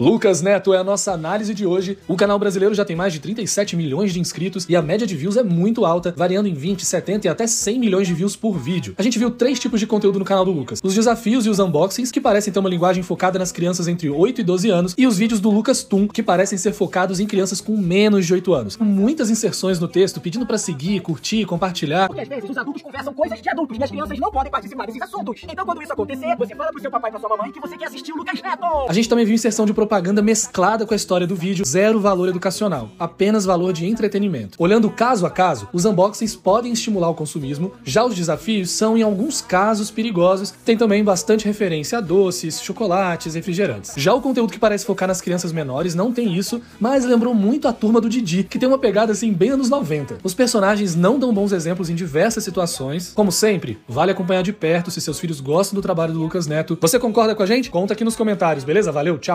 Lucas Neto é a nossa análise de hoje. O canal brasileiro já tem mais de 37 milhões de inscritos e a média de views é muito alta, variando em 20, 70 e até 100 milhões de views por vídeo. A gente viu três tipos de conteúdo no canal do Lucas: os desafios e os unboxings, que parecem ter uma linguagem focada nas crianças entre 8 e 12 anos, e os vídeos do Lucas Tum, que parecem ser focados em crianças com menos de 8 anos. Com muitas inserções no texto pedindo para seguir, curtir, compartilhar. Porque às vezes os adultos conversam coisas de adultos e as crianças não podem participar desses assuntos. Então quando isso acontecer, você fala pro seu papai e pra sua mamãe que você quer assistir o Lucas Neto. A gente também viu inserção de propaganda mesclada com a história do vídeo, zero valor educacional, apenas valor de entretenimento. Olhando caso a caso, os unboxings podem estimular o consumismo, já os desafios são em alguns casos perigosos, tem também bastante referência a doces, chocolates, refrigerantes. Já o conteúdo que parece focar nas crianças menores não tem isso, mas lembrou muito a turma do Didi, que tem uma pegada assim bem anos 90. Os personagens não dão bons exemplos em diversas situações. Como sempre, vale acompanhar de perto se seus filhos gostam do trabalho do Lucas Neto. Você concorda com a gente? Conta aqui nos comentários, beleza? Valeu, tchau!